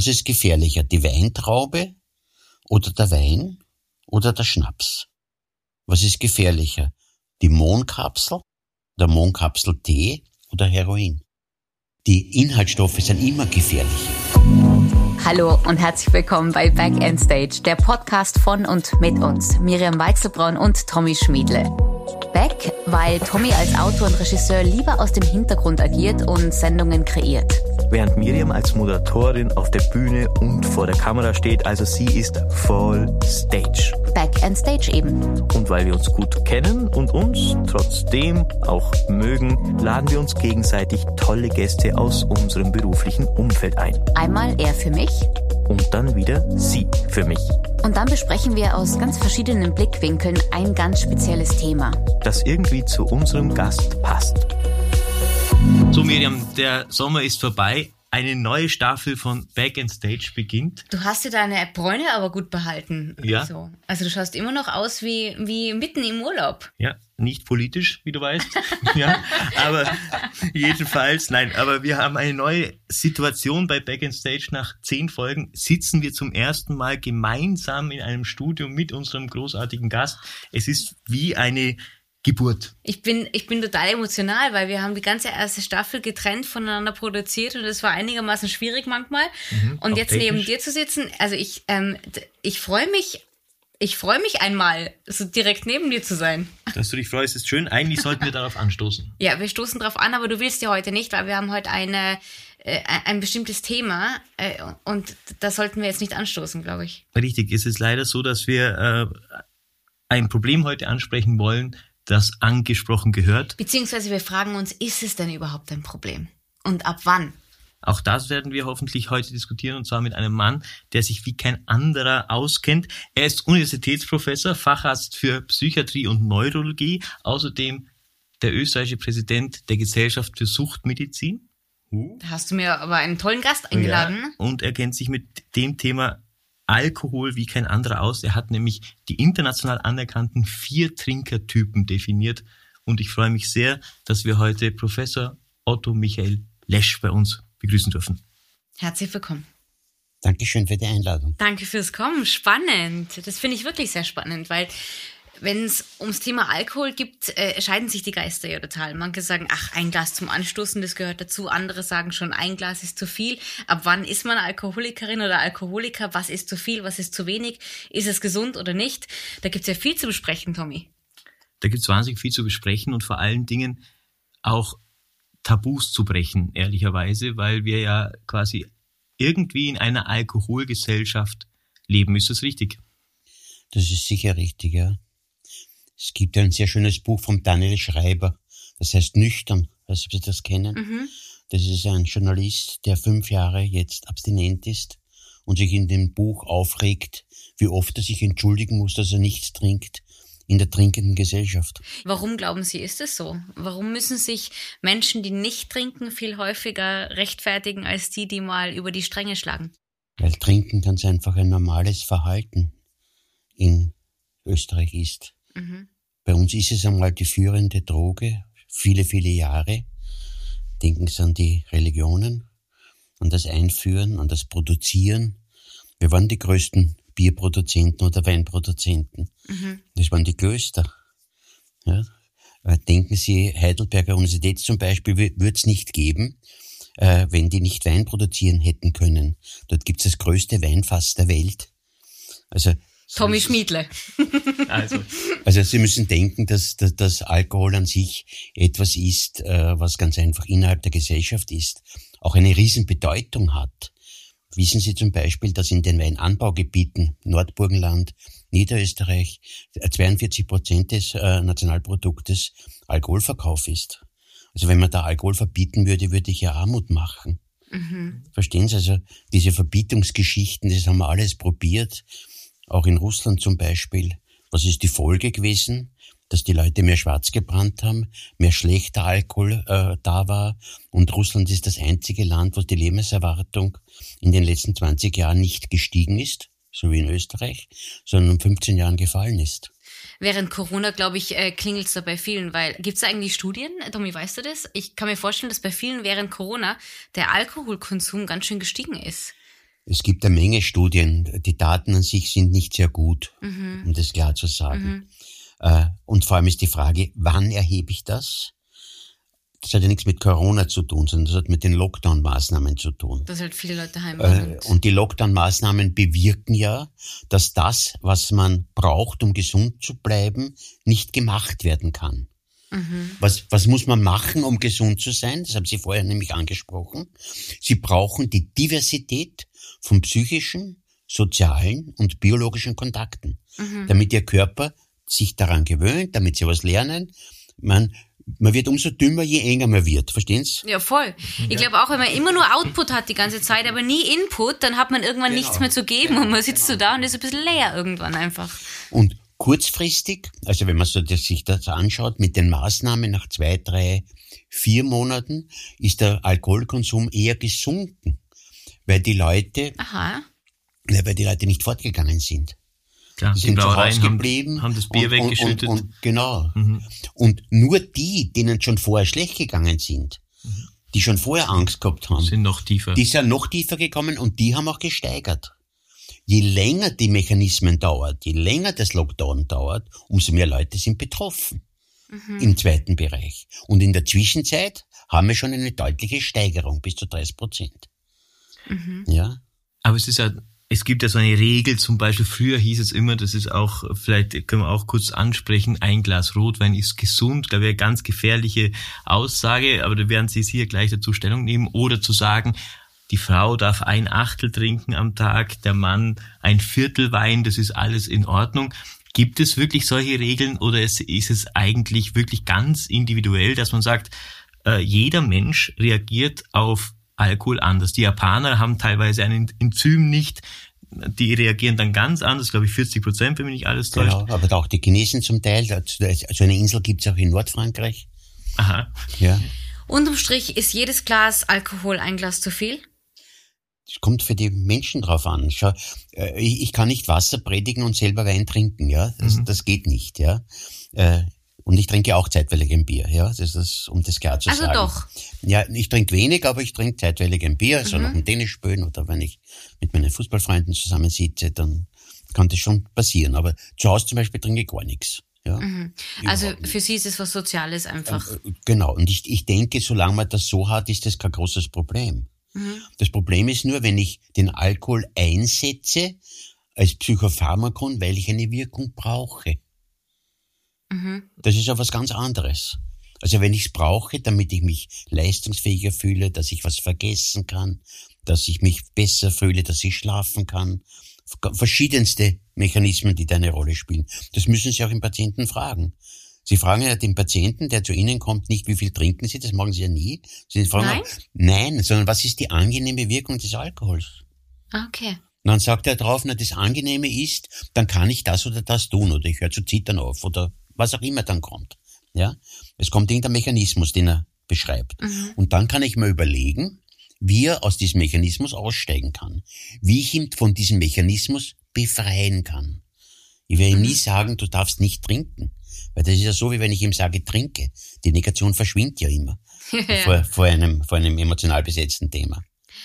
Was ist gefährlicher, die Weintraube oder der Wein oder der Schnaps? Was ist gefährlicher, die Mohnkapsel, der Mohnkapsel-Tee oder Heroin? Die Inhaltsstoffe sind immer gefährlich. Hallo und herzlich willkommen bei Back End Stage, der Podcast von und mit uns, Miriam Weichselbraun und Tommy Schmiedle. Back, weil Tommy als Autor und Regisseur lieber aus dem Hintergrund agiert und Sendungen kreiert während Miriam als Moderatorin auf der Bühne und vor der Kamera steht. Also sie ist voll Stage. Back and Stage eben. Und weil wir uns gut kennen und uns trotzdem auch mögen, laden wir uns gegenseitig tolle Gäste aus unserem beruflichen Umfeld ein. Einmal er für mich. Und dann wieder sie für mich. Und dann besprechen wir aus ganz verschiedenen Blickwinkeln ein ganz spezielles Thema. Das irgendwie zu unserem Gast passt. So Miriam, der Sommer ist vorbei. Eine neue Staffel von Back and Stage beginnt. Du hast dir deine Bräune aber gut behalten. Ja. So. Also du schaust immer noch aus wie, wie mitten im Urlaub. Ja, nicht politisch, wie du weißt. ja, aber jedenfalls, nein, aber wir haben eine neue Situation bei Back and Stage. Nach zehn Folgen sitzen wir zum ersten Mal gemeinsam in einem Studio mit unserem großartigen Gast. Es ist wie eine Geburt. Ich bin, ich bin total emotional, weil wir haben die ganze erste Staffel getrennt voneinander produziert und es war einigermaßen schwierig manchmal. Mhm, und jetzt technisch. neben dir zu sitzen, also ich, ähm, ich freue mich, ich freue mich einmal, so direkt neben dir zu sein. Dass du dich freust, ist schön. Eigentlich sollten wir darauf anstoßen. Ja, wir stoßen darauf an, aber du willst ja heute nicht, weil wir haben heute eine, äh, ein bestimmtes Thema äh, und da sollten wir jetzt nicht anstoßen, glaube ich. Richtig, es ist leider so, dass wir äh, ein Problem heute ansprechen wollen, das angesprochen gehört. Beziehungsweise wir fragen uns, ist es denn überhaupt ein Problem? Und ab wann? Auch das werden wir hoffentlich heute diskutieren und zwar mit einem Mann, der sich wie kein anderer auskennt. Er ist Universitätsprofessor, Facharzt für Psychiatrie und Neurologie, außerdem der österreichische Präsident der Gesellschaft für Suchtmedizin. Da hast du mir aber einen tollen Gast eingeladen. Ja, und er kennt sich mit dem Thema Alkohol wie kein anderer aus. Er hat nämlich die international anerkannten vier Trinkertypen definiert. Und ich freue mich sehr, dass wir heute Professor Otto Michael Lesch bei uns begrüßen dürfen. Herzlich willkommen. Dankeschön für die Einladung. Danke fürs Kommen. Spannend. Das finde ich wirklich sehr spannend, weil wenn es ums Thema Alkohol gibt, äh, scheiden sich die Geister ja total. Manche sagen, ach, ein Glas zum Anstoßen, das gehört dazu. Andere sagen schon, ein Glas ist zu viel. Ab wann ist man Alkoholikerin oder Alkoholiker? Was ist zu viel, was ist zu wenig? Ist es gesund oder nicht? Da gibt es ja viel zu besprechen, Tommy. Da gibt es wahnsinnig viel zu besprechen und vor allen Dingen auch Tabus zu brechen, ehrlicherweise, weil wir ja quasi irgendwie in einer Alkoholgesellschaft leben. Ist das richtig? Das ist sicher richtig, ja. Es gibt ein sehr schönes Buch vom Daniel Schreiber, das heißt Nüchtern, weiß ob Sie das kennen. Mhm. Das ist ein Journalist, der fünf Jahre jetzt abstinent ist und sich in dem Buch aufregt, wie oft er sich entschuldigen muss, dass er nichts trinkt in der trinkenden Gesellschaft. Warum glauben Sie, ist es so? Warum müssen sich Menschen, die nicht trinken, viel häufiger rechtfertigen als die, die mal über die Stränge schlagen? Weil Trinken ganz einfach ein normales Verhalten in Österreich ist. Mhm. Bei uns ist es einmal die führende Droge, viele, viele Jahre. Denken Sie an die Religionen, an das Einführen, an das Produzieren. Wir waren die größten Bierproduzenten oder Weinproduzenten. Mhm. Das waren die Klöster. Ja. Äh, denken Sie, Heidelberger Universität zum Beispiel würde es nicht geben, äh, wenn die nicht Wein produzieren hätten können. Dort gibt es das größte Weinfass der Welt. Also Tommy Schmiedle. also. also Sie müssen denken, dass, dass, dass Alkohol an sich etwas ist, äh, was ganz einfach innerhalb der Gesellschaft ist, auch eine Riesenbedeutung hat. Wissen Sie zum Beispiel, dass in den Weinanbaugebieten Nordburgenland, Niederösterreich 42 Prozent des äh, Nationalproduktes Alkoholverkauf ist? Also wenn man da Alkohol verbieten würde, würde ich ja Armut machen. Mhm. Verstehen Sie? Also diese Verbietungsgeschichten, das haben wir alles probiert auch in Russland zum Beispiel. Was ist die Folge gewesen? Dass die Leute mehr schwarz gebrannt haben, mehr schlechter Alkohol äh, da war. Und Russland ist das einzige Land, wo die Lebenserwartung in den letzten 20 Jahren nicht gestiegen ist, so wie in Österreich, sondern um 15 Jahren gefallen ist. Während Corona, glaube ich, äh, klingelt es da bei vielen, weil gibt es eigentlich Studien, Tommy, weißt du das? Ich kann mir vorstellen, dass bei vielen während Corona der Alkoholkonsum ganz schön gestiegen ist. Es gibt eine Menge Studien. Die Daten an sich sind nicht sehr gut, mhm. um das klar zu sagen. Mhm. Äh, und vor allem ist die Frage, wann erhebe ich das? Das hat ja nichts mit Corona zu tun, sondern das hat mit den Lockdown-Maßnahmen zu tun. Dass halt viele Leute heim äh, Und die Lockdown-Maßnahmen bewirken ja, dass das, was man braucht, um gesund zu bleiben, nicht gemacht werden kann. Mhm. Was, was muss man machen, um gesund zu sein? Das haben Sie vorher nämlich angesprochen. Sie brauchen die Diversität von psychischen, sozialen und biologischen Kontakten, mhm. damit Ihr Körper sich daran gewöhnt, damit Sie was lernen. Man, man wird umso dümmer, je enger man wird. Verstehen Sie? Ja, voll. Ich glaube auch, wenn man immer nur Output hat die ganze Zeit, aber nie Input, dann hat man irgendwann genau. nichts mehr zu geben genau. und man sitzt genau. so da und ist ein bisschen leer irgendwann einfach. Und kurzfristig, also wenn man so das, sich das anschaut, mit den Maßnahmen nach zwei, drei, vier Monaten, ist der Alkoholkonsum eher gesunken, weil die Leute, Aha. Ja, weil die Leute nicht fortgegangen sind. Klar, die, die sind zu Hause geblieben. Haben, haben das Bier und, weggeschüttet. Und, und, genau. Mhm. Und nur die, denen schon vorher schlecht gegangen sind, mhm. die schon vorher Angst gehabt haben, sind noch tiefer. Die sind noch tiefer gekommen und die haben auch gesteigert je länger die Mechanismen dauert, je länger das Lockdown dauert, umso mehr Leute sind betroffen mhm. im zweiten Bereich. Und in der Zwischenzeit haben wir schon eine deutliche Steigerung bis zu 30 Prozent. Mhm. Ja. Aber es ist ja es gibt ja so eine Regel, zum Beispiel früher hieß es immer, das ist auch, vielleicht können wir auch kurz ansprechen, ein Glas Rotwein ist gesund, da wäre ganz gefährliche Aussage, aber da werden Sie sicher gleich dazu Stellung nehmen, oder zu sagen, die Frau darf ein Achtel trinken am Tag, der Mann ein Viertel Wein, das ist alles in Ordnung. Gibt es wirklich solche Regeln oder ist es eigentlich wirklich ganz individuell, dass man sagt, äh, jeder Mensch reagiert auf Alkohol anders. Die Japaner haben teilweise ein Enzym nicht, die reagieren dann ganz anders, glaube ich 40 Prozent, wenn mich nicht alles täuscht. Genau, aber auch die Chinesen zum Teil. So eine Insel gibt es auch in Nordfrankreich. Aha. Ja. Unterm Strich ist jedes Glas Alkohol ein Glas zu viel? Es kommt für die Menschen drauf an. Schau, äh, ich kann nicht Wasser predigen und selber Wein trinken, ja. Das, mhm. das geht nicht, ja. Und ich trinke auch zeitweilig ein Bier, ja. Das ist, um das klar zu also sagen. Also doch. Ja, ich trinke wenig, aber ich trinke zeitweilig ein Bier, also mhm. nach dem Tennis spielen oder wenn ich mit meinen Fußballfreunden zusammensitze, dann kann das schon passieren. Aber zu Hause zum Beispiel trinke ich gar nichts. Ja, mhm. Also für Sie ist es was Soziales einfach. Äh, genau. Und ich, ich denke, solange man das so hat, ist das kein großes Problem. Mhm. Das Problem ist nur, wenn ich den Alkohol einsetze als Psychopharmakon, weil ich eine Wirkung brauche. Mhm. Das ist ja was ganz anderes. Also wenn ich es brauche, damit ich mich leistungsfähiger fühle, dass ich was vergessen kann, dass ich mich besser fühle, dass ich schlafen kann. Verschiedenste Mechanismen, die da eine Rolle spielen. Das müssen Sie auch im Patienten fragen. Sie fragen ja den Patienten, der zu Ihnen kommt, nicht, wie viel trinken Sie, das machen Sie ja nie. Sie fragen nein? Auch, nein, sondern was ist die angenehme Wirkung des Alkohols? Okay. Und dann sagt er drauf, na, das Angenehme ist, dann kann ich das oder das tun oder ich höre zu zittern auf oder was auch immer dann kommt. Ja, es kommt irgendein Mechanismus, den er beschreibt. Mhm. Und dann kann ich mir überlegen, wie er aus diesem Mechanismus aussteigen kann, wie ich ihn von diesem Mechanismus befreien kann. Ich werde ihm nie mhm. sagen, du darfst nicht trinken. Weil das ist ja so, wie wenn ich ihm sage, trinke. Die Negation verschwindet ja immer. Vor, vor, einem, vor einem emotional besetzten Thema.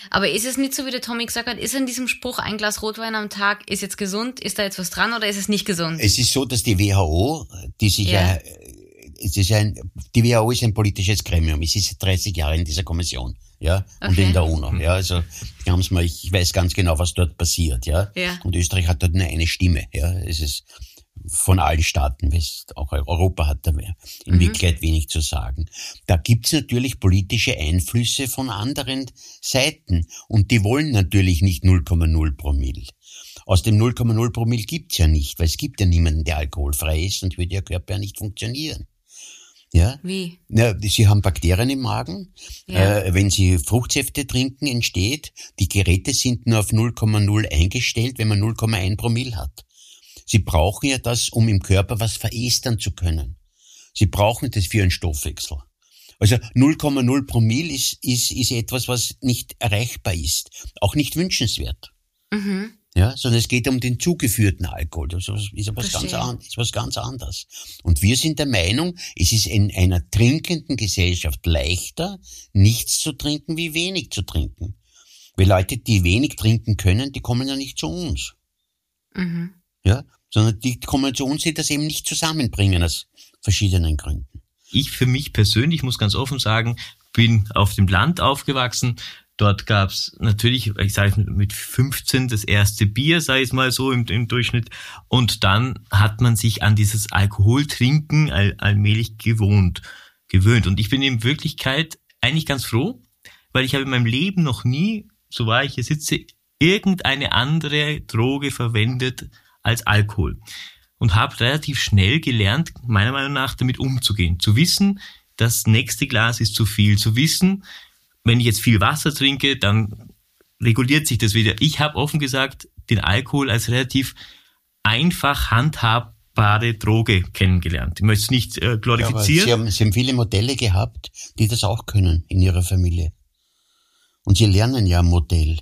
Aber ist es nicht so, wie der Tommy gesagt hat, ist in diesem Spruch, ein Glas Rotwein am Tag ist jetzt gesund? Ist da jetzt was dran oder ist es nicht gesund? Es ist so, dass die WHO, die sich ja, ja es ist ein, die WHO ist ein politisches Gremium. Es ist 30 Jahre in dieser Kommission, ja, okay. und in der UNO, ja. Also, mal, ich weiß ganz genau, was dort passiert, ja. ja. Und Österreich hat dort nur eine Stimme, ja. Es ist, von allen Staaten, auch Europa hat da mehr, in mhm. Wirklichkeit wenig zu sagen. Da gibt's natürlich politische Einflüsse von anderen Seiten und die wollen natürlich nicht 0,0 Promille. Aus dem 0,0 Promille gibt's ja nicht, weil es gibt ja niemanden, der alkoholfrei ist und würde der Körper ja nicht funktionieren. Ja? Wie? Ja, sie haben Bakterien im Magen. Ja. Äh, wenn sie Fruchtsäfte trinken, entsteht, die Geräte sind nur auf 0,0 eingestellt, wenn man 0,1 Promille hat. Sie brauchen ja das, um im Körper was verästern zu können. Sie brauchen das für einen Stoffwechsel. Also 0,0 Promille ist, ist, ist etwas, was nicht erreichbar ist, auch nicht wünschenswert. Mhm. Ja, sondern es geht um den zugeführten Alkohol. Das ist was ganz, ist was ganz anderes. Und wir sind der Meinung, es ist in einer trinkenden Gesellschaft leichter, nichts zu trinken, wie wenig zu trinken. Weil Leute, die wenig trinken können, die kommen ja nicht zu uns. Mhm. Ja, sondern die kommen die das eben nicht zusammenbringen aus verschiedenen Gründen. Ich für mich persönlich muss ganz offen sagen, bin auf dem Land aufgewachsen. Dort gab's natürlich, ich sage mit 15 das erste Bier, sei es mal so im, im, Durchschnitt. Und dann hat man sich an dieses Alkoholtrinken all, allmählich gewohnt, gewöhnt. Und ich bin in Wirklichkeit eigentlich ganz froh, weil ich habe in meinem Leben noch nie, so war ich hier sitze, irgendeine andere Droge verwendet als Alkohol. Und habe relativ schnell gelernt, meiner Meinung nach, damit umzugehen. Zu wissen, das nächste Glas ist zu viel. Zu wissen, wenn ich jetzt viel Wasser trinke, dann reguliert sich das wieder. Ich habe offen gesagt den Alkohol als relativ einfach handhabbare Droge kennengelernt. Ich möchte es nicht äh, glorifizieren. Ja, Sie, haben, Sie haben viele Modelle gehabt, die das auch können in Ihrer Familie. Und Sie lernen ja Modell.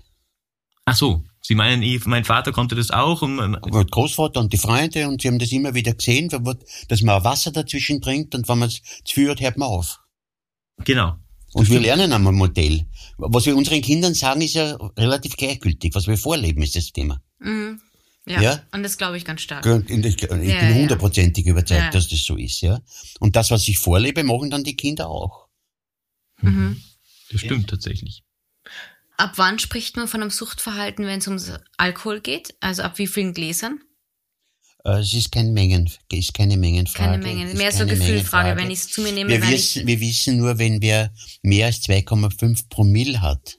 Ach so, Sie meinen, mein Vater konnte das auch? Und mein Großvater und die Freunde und sie haben das immer wieder gesehen, dass man auch Wasser dazwischen trinkt und wenn man es zu viel hat, hört man auf. Genau. Und wir lernen einmal Modell. Was wir unseren Kindern sagen, ist ja relativ gleichgültig. Was wir vorleben, ist das Thema. Mhm. Ja, ja, und das glaube ich ganz stark. Ich bin hundertprozentig ja, überzeugt, ja. dass das so ist, ja. Und das, was ich vorlebe, machen dann die Kinder auch. Mhm. Das stimmt tatsächlich. Ab wann spricht man von einem Suchtverhalten, wenn es um Alkohol geht? Also ab wie vielen Gläsern? Äh, es ist kein Mengen, ist keine Mengenfrage. Keine Mengen, mehr so Gefühlfrage, wenn ich es zu mir nehme. Wir wissen, wir wissen nur, wenn wir mehr als 2,5 Promille hat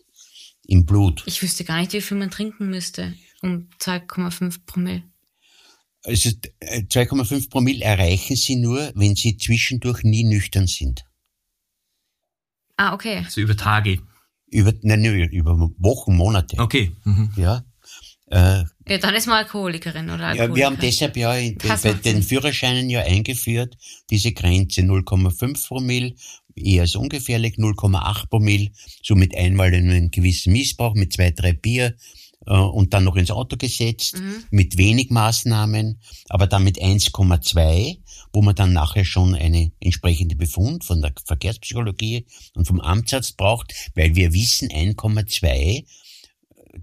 im Blut. Ich wüsste gar nicht, wie viel man trinken müsste um 2,5 Promille. Also 2,5 äh, Promille erreichen Sie nur, wenn Sie zwischendurch nie nüchtern sind. Ah, okay. Also über Tage. Über, nein, über Wochen, Monate. Okay. Mhm. Ja. Äh, ja, dann ist man Alkoholikerin oder Alkoholiker. Ja, wir haben deshalb ja in, bei den Führerscheinen ja eingeführt, diese Grenze 0,5 Promille, eher als ungefährlich, 0,8 Promille, somit einmal in einen gewissen Missbrauch mit zwei, drei Bier äh, und dann noch ins Auto gesetzt, mhm. mit wenig Maßnahmen, aber dann mit 1,2 wo man dann nachher schon eine entsprechende Befund von der Verkehrspsychologie und vom Amtsarzt braucht, weil wir wissen, 1,2,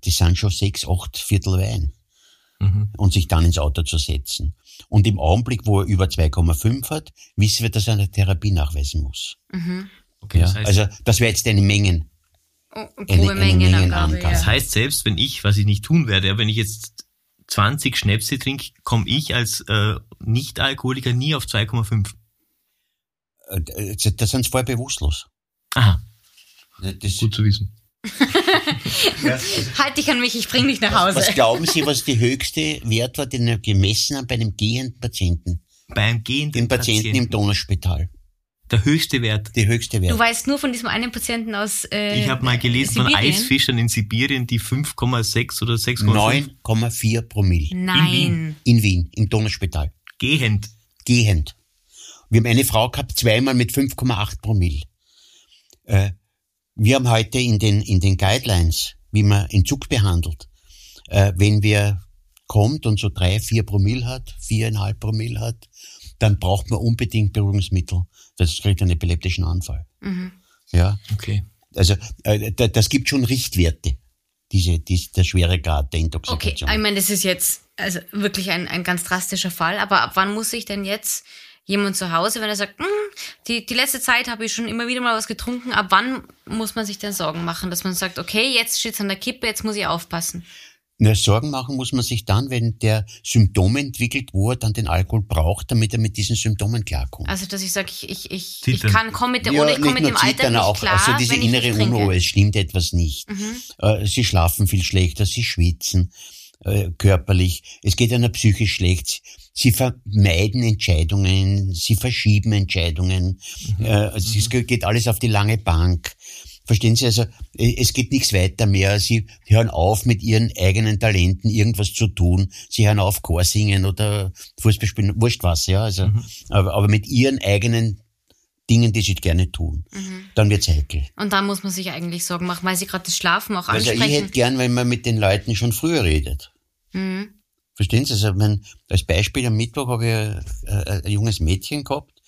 das sind schon sechs, acht Viertel Wein. Mhm. Und sich dann ins Auto zu setzen. Und im Augenblick, wo er über 2,5 hat, wissen wir, dass er eine Therapie nachweisen muss. Mhm. Okay, ja, das heißt, also das wäre jetzt eine Mengen. Oh, eine, eine Mengenangabe. Ja. Das heißt, selbst wenn ich, was ich nicht tun werde, wenn ich jetzt 20 Schnäpse trinke, komme ich als äh, Nicht-Alkoholiker nie auf 2,5. Äh, das sind vorher bewusstlos. Aha. Das Gut zu wissen. halt dich an mich, ich bring dich nach Hause. Was, was glauben Sie, was die höchste Wert war, den er gemessen hat bei einem gehenden Patienten? Beim gehenden Patienten, Patienten im Donauspital. Der höchste Wert. Die höchste Wert. Du weißt nur von diesem einen Patienten aus. Äh, ich habe mal gelesen Sibirien. von Eisfischern in Sibirien, die 5,6 oder 6,5. 9,4 Promille. Nein. In Wien. In Wien, im Donauspital. Gehend. Gehend. Wir haben eine Frau gehabt, zweimal mit 5,8 Promille. Äh, wir haben heute in den, in den Guidelines, wie man Entzug behandelt, äh, wenn wer kommt und so drei, vier Promille hat, viereinhalb Promille hat, dann braucht man unbedingt Beruhigungsmittel. Das kriegt einen epileptischen Anfall. Mhm. Ja. Okay. Also äh, das gibt schon Richtwerte, diese, diese, der schwere Grad der Intoxikation. Okay, ich meine, das ist jetzt also wirklich ein, ein ganz drastischer Fall, aber ab wann muss ich denn jetzt jemand zu Hause, wenn er sagt, hm, die, die letzte Zeit habe ich schon immer wieder mal was getrunken, ab wann muss man sich denn Sorgen machen, dass man sagt, okay, jetzt steht es an der Kippe, jetzt muss ich aufpassen? Na, Sorgen machen muss man sich dann, wenn der Symptome entwickelt, wo er dann den Alkohol braucht, damit er mit diesen Symptomen klarkommt. Also, dass ich sage, ich, ich, ich, ich kann, komme mit dem, ja, oder ich komme mit dem Alter nicht auch, klar, Also diese innere Unruhe, es stimmt etwas nicht. Mhm. Äh, sie schlafen viel schlechter, sie schwitzen äh, körperlich, es geht einer psychisch schlecht. Sie vermeiden Entscheidungen, sie verschieben Entscheidungen. Mhm. Äh, also es geht alles auf die lange Bank. Verstehen Sie, also es geht nichts weiter mehr. Sie hören auf, mit ihren eigenen Talenten irgendwas zu tun. Sie hören auf, Chor singen oder Fußball spielen, wurscht was, ja. Also, mhm. aber, aber mit ihren eigenen Dingen, die sie gerne tun. Mhm. Dann wird's heikel. Und dann muss man sich eigentlich Sorgen machen, weil sie gerade das Schlafen auch ansprechen. Also ich hätte gern, wenn man mit den Leuten schon früher redet. Mhm. Verstehen Sie? Also mein, als Beispiel am Mittwoch habe ich ein, ein, ein junges Mädchen gehabt,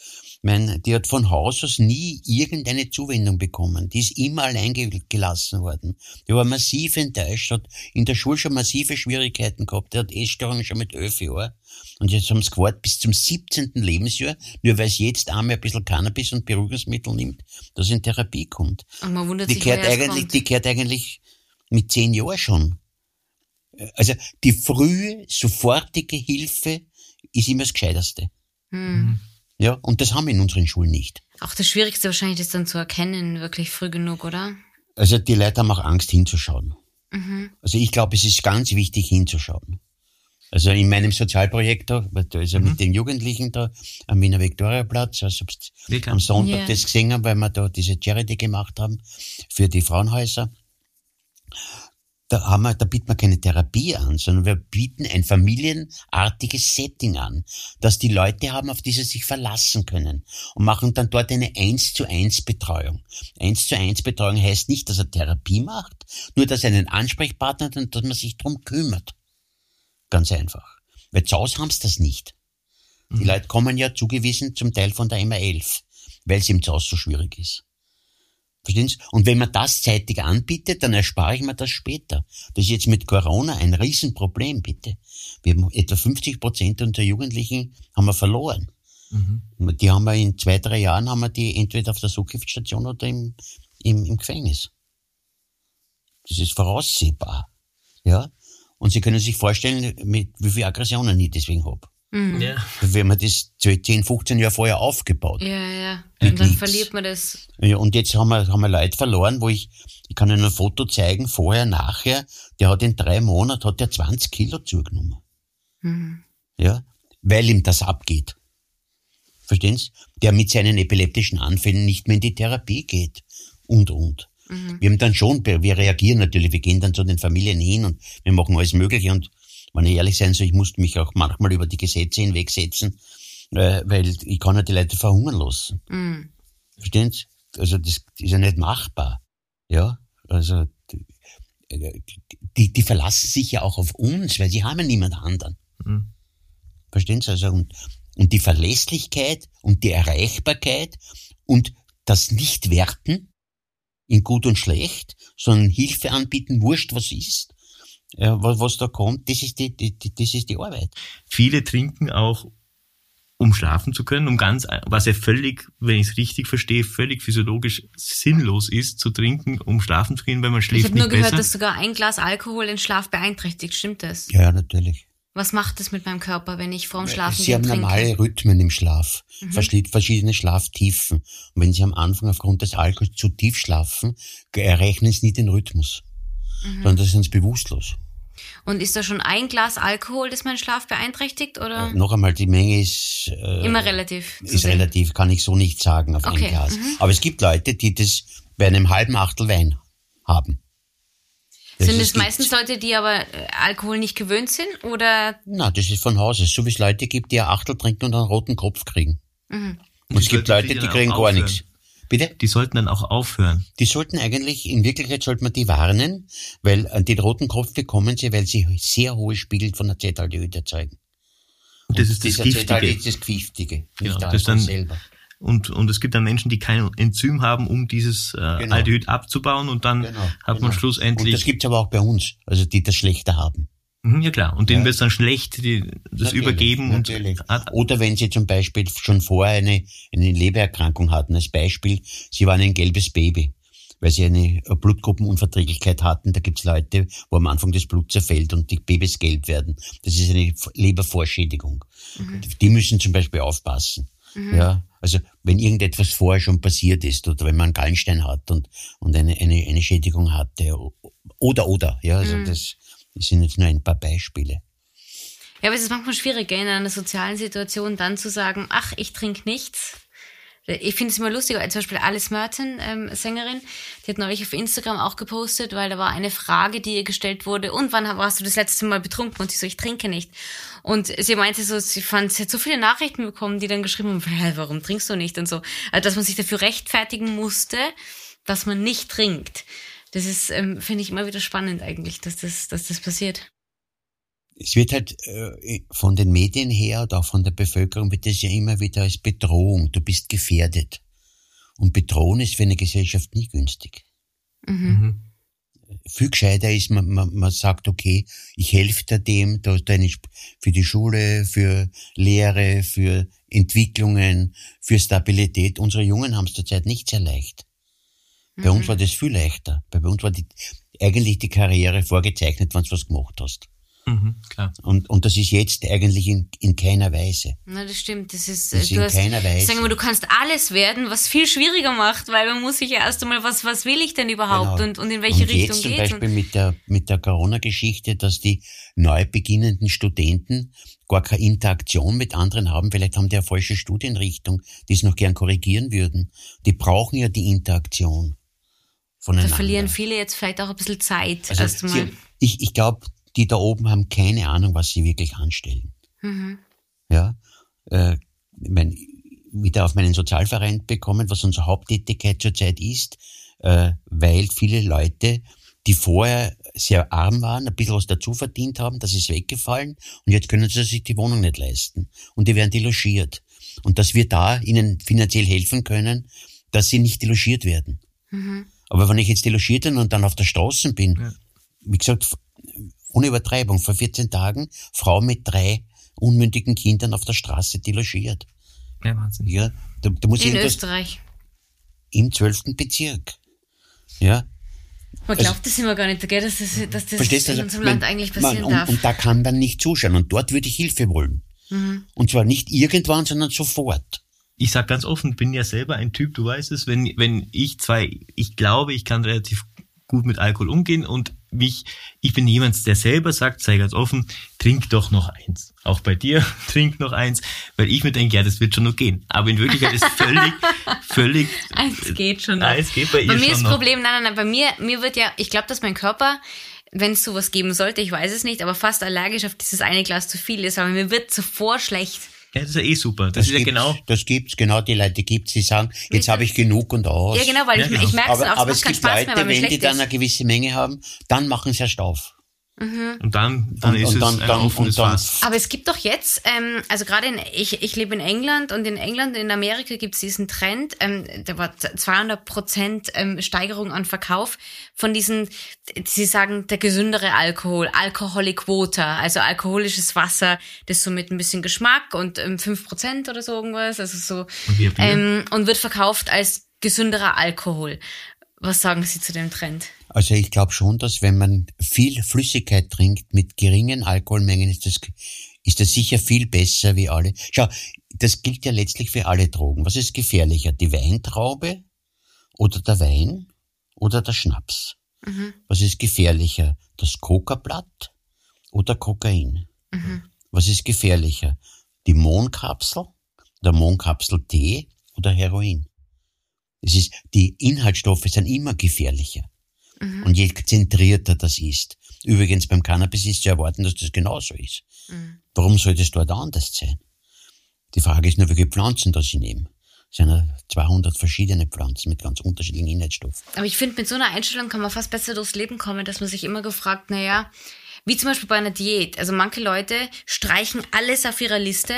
mein, die hat von Haus aus nie irgendeine Zuwendung bekommen. Die ist immer allein gelassen worden. Die war massiv enttäuscht, hat in der Schule schon massive Schwierigkeiten gehabt. Die hat Essstörungen schon mit elf Jahren. Und jetzt haben sie gewartet bis zum 17. Lebensjahr, nur weil sie jetzt einmal ein bisschen Cannabis und Beruhigungsmittel nimmt, dass sie in Therapie kommt. Und man wundert Die sich, es eigentlich, kommt. die gehört eigentlich mit zehn Jahren schon. Also die frühe, sofortige Hilfe ist immer das Gescheiterste. Hm. Ja, und das haben wir in unseren Schulen nicht. Auch das Schwierigste wahrscheinlich, das dann zu erkennen, wirklich früh genug, oder? Also die Leute haben auch Angst hinzuschauen. Mhm. Also ich glaube, es ist ganz wichtig hinzuschauen. Also in meinem Sozialprojekt da, da ist ja mit den Jugendlichen da am Wiener Viktoriaplatz, also am Sonntag Ja. das gesehen haben, weil wir da diese Charity gemacht haben für die Frauenhäuser. Da haben wir, da bieten wir keine Therapie an, sondern wir bieten ein familienartiges Setting an, dass die Leute haben, auf die sie sich verlassen können und machen dann dort eine eins zu eins Betreuung. Eins zu eins Betreuung heißt nicht, dass er Therapie macht, nur dass er einen Ansprechpartner hat und dass man sich drum kümmert. Ganz einfach. Weil zu Hause haben sie das nicht. Die Leute kommen ja zugewiesen zum Teil von der MA11, weil es im Haus so schwierig ist. Verstehen Sie? Und wenn man das zeitig anbietet, dann erspare ich mir das später. Das ist jetzt mit Corona ein Riesenproblem, bitte. Wir haben etwa 50 Prozent unserer Jugendlichen haben wir verloren. Und Die haben wir in zwei, drei Jahren haben wir die entweder auf der Suchgiftstation oder im, im, im Gefängnis. Das ist voraussehbar. Ja? Und Sie können sich vorstellen, mit wie viel Aggressionen ich deswegen Ja. Wenn man das 10, 15 Jahre vorher aufgebaut. Ja, ja. Und dann nichts. verliert man das. Ja, und jetzt haben wir, haben wir Leute verloren, wo ich, ich kann Ihnen ein Foto zeigen, vorher, nachher, der hat in drei Monaten, hat der 20 Kilo zugenommen. Mhm. Ja, weil ihm das abgeht. Verstehen Sie? Der mit seinen epileptischen Anfällen nicht mehr in die Therapie geht. Und, und. Wir haben dann schon, wir reagieren natürlich, wir gehen dann zu den Familien hin und wir machen alles Mögliche und wenn ich ehrlich sein soll, ich musste mich auch manchmal über die Gesetze hinwegsetzen, äh, weil ich kann ja die Leute verhungern lassen. Mhm. Verstehen Sie? Also das ist ja nicht machbar. Ja, also die, die, die verlassen sich ja auch auf uns, weil sie haben ja niemand anderen. Mhm. Verstehen Sie? Also und, und die Verlässlichkeit und die Erreichbarkeit und das Nichtwerten in gut und schlecht, sondern Hilfe anbieten, wurscht was ist, ja, was, was da kommt, das ist die, die, die, das ist die Arbeit. Viele trinken auch, um schlafen zu können, um ganz, was ja völlig, wenn ich es richtig verstehe, völlig physiologisch sinnlos ist, zu trinken, um schlafen zu gehen, weil man Ich schläft habe nur nicht gehört, besser. dass sogar ein Glas Alkohol den Schlaf beeinträchtigt. Stimmt das? Ja, natürlich. Was macht das mit meinem Körper, wenn ich vorm Schlafen Sie haben trinke? normale Rhythmen im Schlaf, Mhm. verschied- verschiedene Schlaftiefen. Und wenn Sie am Anfang aufgrund des Alkohols zu tief schlafen, erreichen Sie nie den Rhythmus, Mhm. sondern da sind Sie bewusstlos. Und ist da schon ein Glas Alkohol, das meinen Schlaf beeinträchtigt, oder? Noch einmal, die Menge ist, äh, Immer relativ. ist sehen? relativ, kann ich so nicht sagen auf Okay, ein Glas. mhm. Aber es gibt Leute, die das bei einem halben Achtel Wein haben. Das Sind es meistens Leute, die aber äh, Alkohol nicht gewöhnt sind, oder? Na, das ist von Haus aus. So wie es Leute gibt, die ein Achtel trinken und einen roten Kopf kriegen. Mhm. Und es die gibt Leute, die die kriegen gar nichts. Bitte? Die sollten dann auch aufhören. Die sollten eigentlich, in Wirklichkeit sollte man die warnen, weil äh, den roten Kopf bekommen sie, weil sie sehr hohe Spiegel von Acetaldehyd erzeugen. Und das ist das Giftige. ist das Giftige, Genau, das dann- selber. Und, und es gibt dann Menschen, die kein Enzym haben, um dieses äh, Genau. Aldehyd abzubauen und dann Genau, hat genau. man Und schlussendlich... das gibt's aber auch bei uns, also die das schlechter haben. Mhm, ja klar, und denen Ja. wird dann schlecht die, das Natürlich, übergeben natürlich. und Oder wenn sie zum Beispiel schon vorher eine, eine Lebererkrankung hatten, als Beispiel, sie waren ein gelbes Baby, weil sie eine Blutgruppenunverträglichkeit hatten. Da gibt's Leute, wo am Anfang das Blut zerfällt und die Babys gelb werden. Das ist eine Lebervorschädigung. Die müssen zum Beispiel aufpassen. Ja, also wenn irgendetwas vorher schon passiert ist oder wenn man einen Gallenstein hat und, und eine, eine, eine Schädigung hat, der, oder, oder, ja, also das, das sind jetzt nur ein paar Beispiele. Ja, aber es ist manchmal schwierig, in einer sozialen Situation dann zu sagen, ach, ich trinke nichts. Ich finde es immer lustig, zum Beispiel Alice Merton, ähm, Sängerin, die hat neulich auf Instagram auch gepostet, weil da war eine Frage, die ihr gestellt wurde, und wann warst du das letzte Mal betrunken? Und sie so, ich trinke nicht. Und sie meinte so, sie fand, sie hat so viele Nachrichten bekommen, die dann geschrieben haben, "Hä, warum trinkst du nicht? Und so. Also, dass man sich dafür rechtfertigen musste, dass man nicht trinkt. Das ist, ähm, finde ich immer wieder spannend eigentlich, dass das, dass das passiert. es wird halt äh, von den Medien her und auch von der Bevölkerung wird das ja immer wieder als Bedrohung. Du bist gefährdet. Und Bedrohen ist für eine Gesellschaft nie günstig. Mhm. Viel gescheiter ist, man, man, man sagt, okay, ich helfe dir dem, da eine, Sp- für die Schule, für Lehre, für Entwicklungen, für Stabilität. Unsere Jungen haben es zurzeit nicht sehr leicht. Bei uns war das viel leichter. Bei uns war die, eigentlich die Karriere vorgezeichnet, wenn du was gemacht hast. Mhm, klar. Und, und das ist jetzt eigentlich in, in keiner Weise. Na, das stimmt. Das ist, Das ist du in hast, keiner Weise. sagen wir, du kannst alles werden, was viel schwieriger macht, weil man muss sich ja erst einmal, was, was will ich denn überhaupt Genau. und, und in welche und Richtung jetzt zum geht's? Beispiel Und, mit der, mit der Corona-Geschichte, dass die neu beginnenden Studenten gar keine Interaktion mit anderen haben. Vielleicht haben die eine falsche Studienrichtung, die es noch gern korrigieren würden. Die brauchen ja die Interaktion da voneinander. verlieren viele jetzt vielleicht auch ein bisschen Zeit. also erst einmal. sie, ich, ich glaube, die da oben haben keine Ahnung, was sie wirklich anstellen. Mhm. Ja, äh, ich mein, wieder auf meinen Sozialverein bekommen, was unsere Haupttätigkeit zurzeit ist, äh, weil viele Leute, die vorher sehr arm waren, ein bisschen was dazu verdient haben, das ist weggefallen und jetzt können sie sich die Wohnung nicht leisten und die werden delogiert. Und dass wir da ihnen finanziell helfen können, dass sie nicht delogiert werden. Mhm. Aber wenn ich jetzt delogiert bin und dann auf der Straße bin, Ja. wie gesagt, ohne Übertreibung, vor 14 Tagen, Frau mit drei unmündigen Kindern auf der Straße delogiert. Ja, Wahnsinn. Ja, da, da muss In irgendwas Österreich. im zwölften Bezirk. Ja, Man glaubt das immer gar nicht, gell, dass das, dass das verstehst in Also, unserem Land eigentlich man- passieren und, darf. Und da kann man nicht zuschauen. Und dort würde ich Hilfe wollen. Mhm. Und zwar nicht irgendwann, sondern sofort. Ich sag ganz offen, bin ja selber ein Typ, du weißt es, wenn, wenn ich zwei, ich glaube, ich kann relativ gut mit Alkohol umgehen und mich, ich bin jemand, der selber sagt, sei ganz offen, trink doch noch eins. Auch bei dir, trink noch eins, weil ich mir denke, ja, das wird schon noch gehen. Aber in Wirklichkeit ist völlig, völlig, Eins geht schon noch. eins geht bei ihr Bei mir schon ist das. Problem, nein, nein, nein, bei mir, mir wird ja, ich glaube, dass mein Körper, wenn es sowas geben sollte, ich weiß es nicht, aber fast allergisch auf dieses eine Glas zu viel ist, aber mir wird zuvor schlecht. Ja, das ist ja eh super. Das, ist ja genau, Das gibt's, genau, die Leute gibt's, die sagen, jetzt habe ich genug und aus. Ja, genau, weil Ja, ich, genau. ich merke es Aber, auch, aber es gibt Spaß Leute, mehr, wenn die dann eine gewisse Menge haben, dann machen sie erst auf. Und dann, dann Und- ist und es dann- ein dann- offenes Fass. Aber es gibt doch jetzt, ähm, also gerade in, ich, ich lebe in England und in England, in Amerika gibt es diesen Trend, ähm, da war 200 Prozent ähm, Steigerung an Verkauf von diesen, sie sagen, der gesündere Alkohol, Alcoholic Water, also alkoholisches Wasser, das so mit ein bisschen Geschmack und ähm, 5 Prozent oder so irgendwas, also so, Und ähm, und wird verkauft als gesünderer Alkohol. Was sagen Sie zu dem Trend? Also ich glaube schon, dass wenn man viel Flüssigkeit trinkt mit geringen Alkoholmengen, ist das, ist das sicher viel besser wie alle. Schau, das gilt ja letztlich für alle Drogen. Was ist gefährlicher? Die Weintraube oder der Wein oder der Schnaps? Was ist gefährlicher? Das Kokablatt oder Kokain? Was ist gefährlicher? Die Mohnkapsel, der Mohnkapsel-Tee oder Heroin? Es ist, die Inhaltsstoffe sind immer gefährlicher. Und je zentrierter das ist. Übrigens beim Cannabis ist zu erwarten, dass das genauso ist. Warum soll das dort anders sein? Die Frage ist nur, welche Pflanzen das ich nehme. Es sind ja 200 verschiedene Pflanzen mit ganz unterschiedlichen Inhaltsstoffen. Aber ich finde, mit so einer Einstellung kann man fast besser durchs Leben kommen, dass man sich immer gefragt, naja, wie zum Beispiel bei einer Diät. Also manche Leute streichen alles auf ihrer Liste,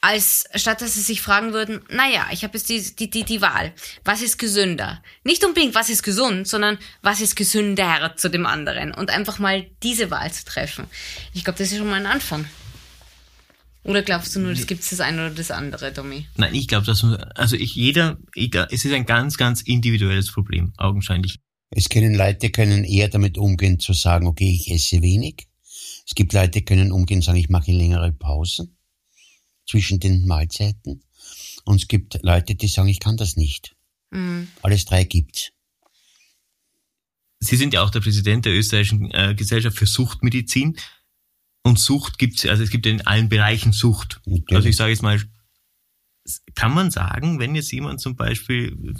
als statt dass sie sich fragen würden, naja, ich habe jetzt die, die, die, die Wahl. Was ist gesünder? Nicht unbedingt, was ist gesund, sondern was ist gesünder zu dem anderen. Und einfach mal diese Wahl zu treffen. Ich glaube, das ist schon mal ein Anfang. Oder glaubst du nur, es gibt das eine oder das andere, Domi? Nein, ich glaube, dass also ich, jeder, egal, es ist ein ganz, ganz individuelles Problem, augenscheinlich. Es können Leute können eher damit umgehen zu sagen, okay, ich esse wenig. Es gibt Leute, die können umgehen sagen, ich mache längere Pausen zwischen den Mahlzeiten. Und es gibt Leute, die sagen, ich kann das nicht. Mhm. Alles drei gibt's. Sie sind ja auch der Präsident der österreichischen äh, Gesellschaft für Suchtmedizin. Und Sucht gibt's, also es gibt in allen Bereichen Sucht. Natürlich. Also ich sage jetzt mal, kann man sagen, wenn jetzt jemand zum Beispiel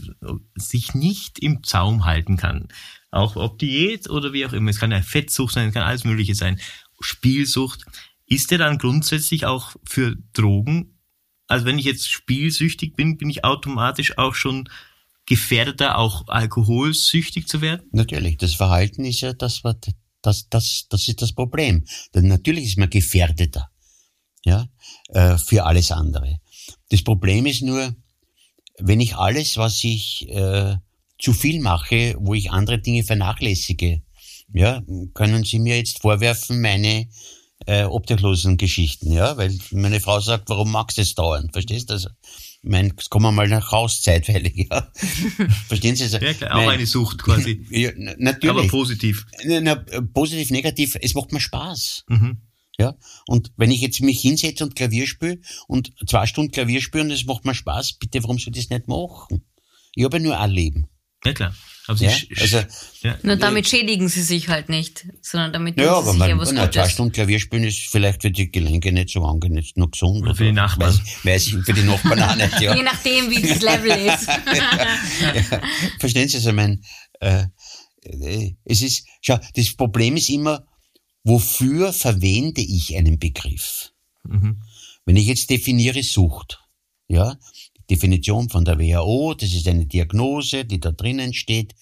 sich nicht im Zaum halten kann, auch ob Diät oder wie auch immer, es kann ja Fettsucht sein, es kann alles Mögliche sein, Spielsucht, ist der dann grundsätzlich auch für Drogen? Also wenn ich jetzt spielsüchtig bin, bin ich automatisch auch schon gefährdeter, auch alkoholsüchtig zu werden? Natürlich, das Verhalten ist ja das, was Das, das, das ist das Problem. Denn natürlich ist man gefährdeter, ja, äh, für alles andere. Das Problem ist nur, wenn ich alles, was ich äh, zu viel mache, wo ich andere Dinge vernachlässige, ja, können Sie mir jetzt vorwerfen, meine äh, obdachlosen Geschichten, ja, weil meine Frau sagt, warum magst du es dauernd, verstehst du? Also, ich meine, es kommen mal nach Haus zeitweilig, ja. Verstehen Sie? Also, ja, klar, auch mein, eine Sucht quasi. ja, natürlich. Aber positiv. Na, na, positiv, negativ, es macht mir Spaß. Mhm. Ja, und wenn ich jetzt mich hinsetze und Klavier spiele und zwei Stunden Klavier spiele und es macht mir Spaß, bitte, warum soll ich das nicht machen? Ich habe ja nur ein Leben. Ja, klar. Aber ja? also, ja. Nur damit schädigen sie sich halt nicht, sondern damit ja, aber sich man, ja was na, zwei Stunden Klavier spielen ist vielleicht für die Gelenke nicht so angenehm, noch gesund. Oder, für die Nachbarn. Weiß, weiß ich, für die Nachbarn auch nicht, ja. Je nachdem, wie das Level ist. ja, Verstehen Sie, also mein, äh, äh, es ist, schau, das Problem ist immer, wofür verwende ich einen Begriff? Mhm. Wenn ich jetzt definiere Sucht, ja, Definition von der WHO, das ist eine Diagnose, die da drinnen steht,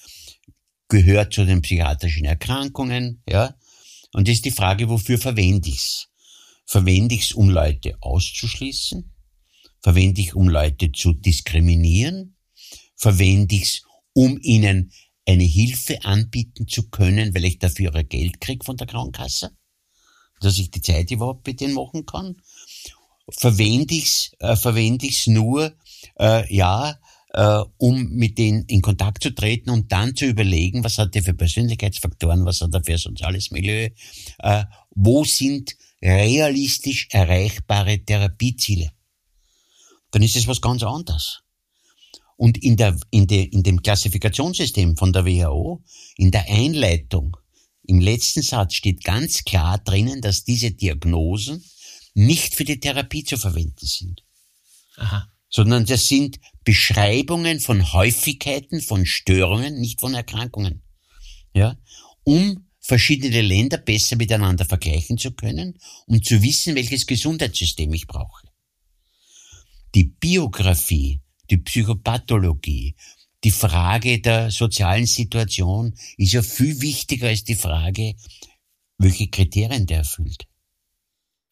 gehört zu den psychiatrischen Erkrankungen, ja. Und das ist die Frage, wofür verwende ich's? Verwende ich's, um Leute auszuschließen? Verwende ich, um Leute zu diskriminieren? Verwende ich's, um ihnen eine Hilfe anbieten zu können, weil ich dafür ihre Geld krieg von der Krankenkasse? Dass ich die Zeit überhaupt mit denen machen kann? Verwende ich's, äh, verwende ich's nur, äh, ja, äh, um mit denen in Kontakt zu treten und dann zu überlegen, was hat er für Persönlichkeitsfaktoren, was hat er für soziales Milieu, äh, wo sind realistisch erreichbare Therapieziele. Dann ist es was ganz anderes. Und in, der, in, der, in dem Klassifikationssystem von der WHO, in der Einleitung, im letzten Satz steht ganz klar drinnen, dass diese Diagnosen nicht für die Therapie zu verwenden sind. Aha sondern das sind Beschreibungen von Häufigkeiten, von Störungen, nicht von Erkrankungen. Ja, um verschiedene Länder besser miteinander vergleichen zu können, um zu wissen, welches Gesundheitssystem ich brauche. Die Biografie, die Psychopathologie, die Frage der sozialen Situation ist ja viel wichtiger als die Frage, welche Kriterien der erfüllt.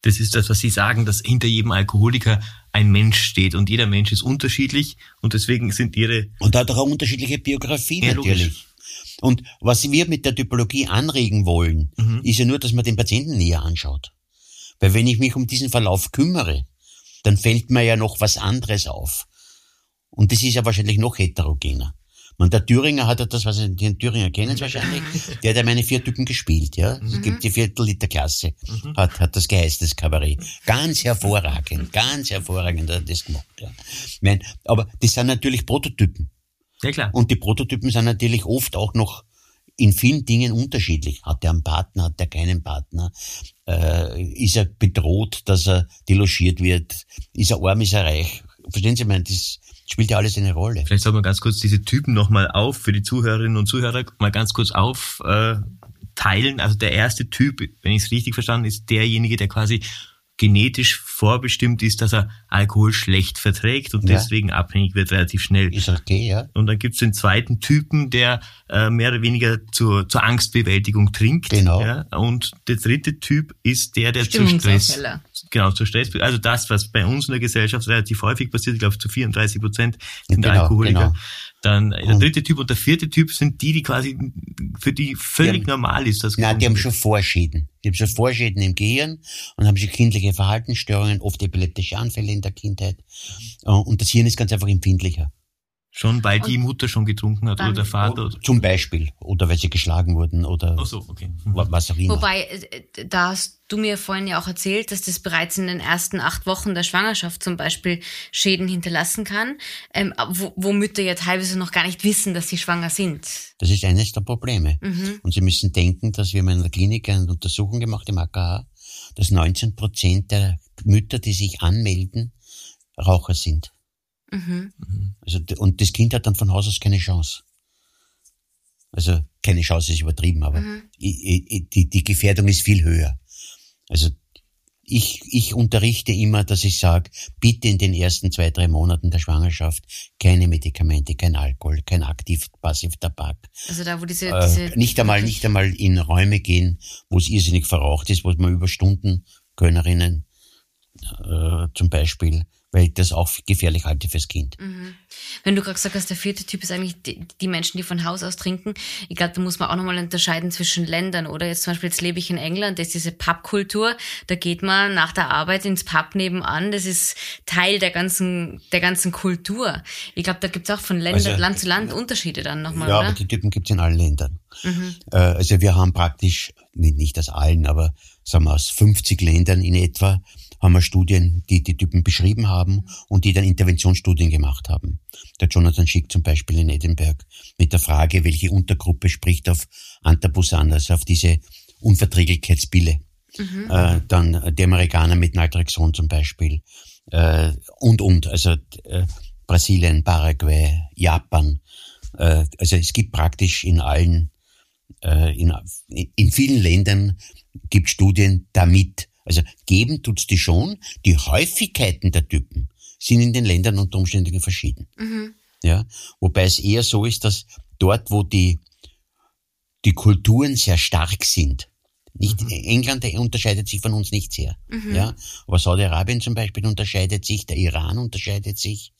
Das ist das, was Sie sagen, dass hinter jedem Alkoholiker ein Mensch steht und jeder Mensch ist unterschiedlich und deswegen sind Ihre... Und hat auch eine unterschiedliche Biografie natürlich. Und was wir mit der Typologie anregen wollen, mhm. ist ja nur, dass man den Patienten näher anschaut. Weil wenn ich mich um diesen Verlauf kümmere, dann fällt mir ja noch was anderes auf. Und das ist ja wahrscheinlich noch heterogener. Und der Thüringer hat ja das, was den Thüringer kennen wahrscheinlich, der hat ja meine vier Typen gespielt, ja. Es mhm. gibt die Viertel-Liter-Klasse, mhm. hat, hat das geheißt, das Kabarett. Ganz hervorragend, ganz hervorragend hat er das gemacht, ja. Nein, aber das sind natürlich Prototypen. Ja, klar. Und die Prototypen sind natürlich oft auch noch in vielen Dingen unterschiedlich. Hat er einen Partner, hat er keinen Partner? Äh, ist er bedroht, dass er delogiert wird? Ist er arm, ist er reich? Verstehen Sie, ich meine, das spielt ja alles eine Rolle. Vielleicht soll man ganz kurz diese Typen nochmal auf, für die Zuhörerinnen und Zuhörer mal ganz kurz aufteilen. also der erste Typ, wenn ich es richtig verstanden, ist derjenige, der quasi genetisch vorbestimmt ist, dass er Alkohol schlecht verträgt und ja. deswegen abhängig wird relativ schnell. Ist okay, ja. Und dann gibt es den zweiten Typen, der äh, mehr oder weniger zur, zur Angstbewältigung trinkt. Genau. Ja. Und der dritte Typ ist der, der zu Stress. Genau, zu Stress. Also das, was bei uns in der Gesellschaft relativ häufig passiert, ich glaube zu 34 Prozent sind genau, Alkoholiker. Genau. Dann der dritte Typ und der vierte Typ sind die, die quasi für die völlig die haben, normal ist. Das nein, die haben schon Vorschäden. Die haben schon Vorschäden im Gehirn und haben schon kindliche Verhaltensstörungen, oft epileptische Anfälle in der Kindheit. Äh, und das Hirn ist ganz einfach empfindlicher. Schon, weil und die Mutter schon getrunken hat oder der Vater? Oder? Zum Beispiel. Oder weil sie geschlagen wurden oder Ach so, okay. Mhm. was auch immer. Wobei, äh, da hast du mir vorhin ja auch erzählt, dass das bereits in den ersten acht Wochen der Schwangerschaft zum Beispiel Schäden hinterlassen kann, ähm, wo, wo Mütter ja teilweise noch gar nicht wissen, dass sie schwanger sind. Das ist eines der Probleme. Mhm. Und Sie müssen denken, dass wir in der Klinik eine Untersuchung gemacht im AKH, dass 19 Prozent der Mütter, die sich anmelden, Raucher sind. Mhm. Also, und das Kind hat dann von Haus aus keine Chance. Also keine Chance ist übertrieben, aber mhm. die, die Gefährdung ist viel höher. Also ich, ich unterrichte immer, dass ich sage, bitte in den ersten zwei, drei Monaten der Schwangerschaft keine Medikamente, kein Alkohol, kein aktiv, passiv Tabak. Also da, wo diese, Äh, diese nicht einmal, nicht einmal in Räume gehen, wo es irrsinnig verraucht ist, wo man über Stunden Kölnerinnen äh, zum Beispiel, weil ich das auch gefährlich halte fürs Kind. Wenn du gerade gesagt hast, der vierte Typ ist eigentlich die, die Menschen, die von Haus aus trinken. Ich glaube, da muss man auch nochmal unterscheiden zwischen Ländern, oder? Jetzt zum Beispiel, jetzt lebe ich in England, das ist diese Pubkultur. Da geht man nach der Arbeit ins Pub nebenan. Das ist Teil der ganzen, der ganzen Kultur. Ich glaube, da gibt's auch von Länder, Also, Land zu Land Unterschiede dann nochmal, Ja, oder? aber die Typen gibt's in allen Ländern. Äh, also wir haben praktisch, nicht, aus allen, aber sagen wir aus 50 Ländern in etwa, haben wir Studien, die die Typen beschrieben haben und die dann Interventionsstudien gemacht haben. Der Jonathan Schick zum Beispiel in Edinburgh mit der Frage, welche Untergruppe spricht auf Antabusan, also auf diese Unverträglichkeitsbille. Äh, dann die Amerikaner mit Naltrexon zum Beispiel äh, und und, also äh, Brasilien, Paraguay, Japan. Äh, also es gibt praktisch in allen, in, in vielen Ländern gibt Studien damit. Also geben tut's die schon. Die Häufigkeiten der Typen sind in den Ländern unter Umständen verschieden. Ja, wobei es eher so ist, dass dort, wo die die Kulturen sehr stark sind. Nicht, England unterscheidet sich von uns nicht sehr. Ja, aber Saudi-Arabien zum Beispiel unterscheidet sich, der Iran unterscheidet sich.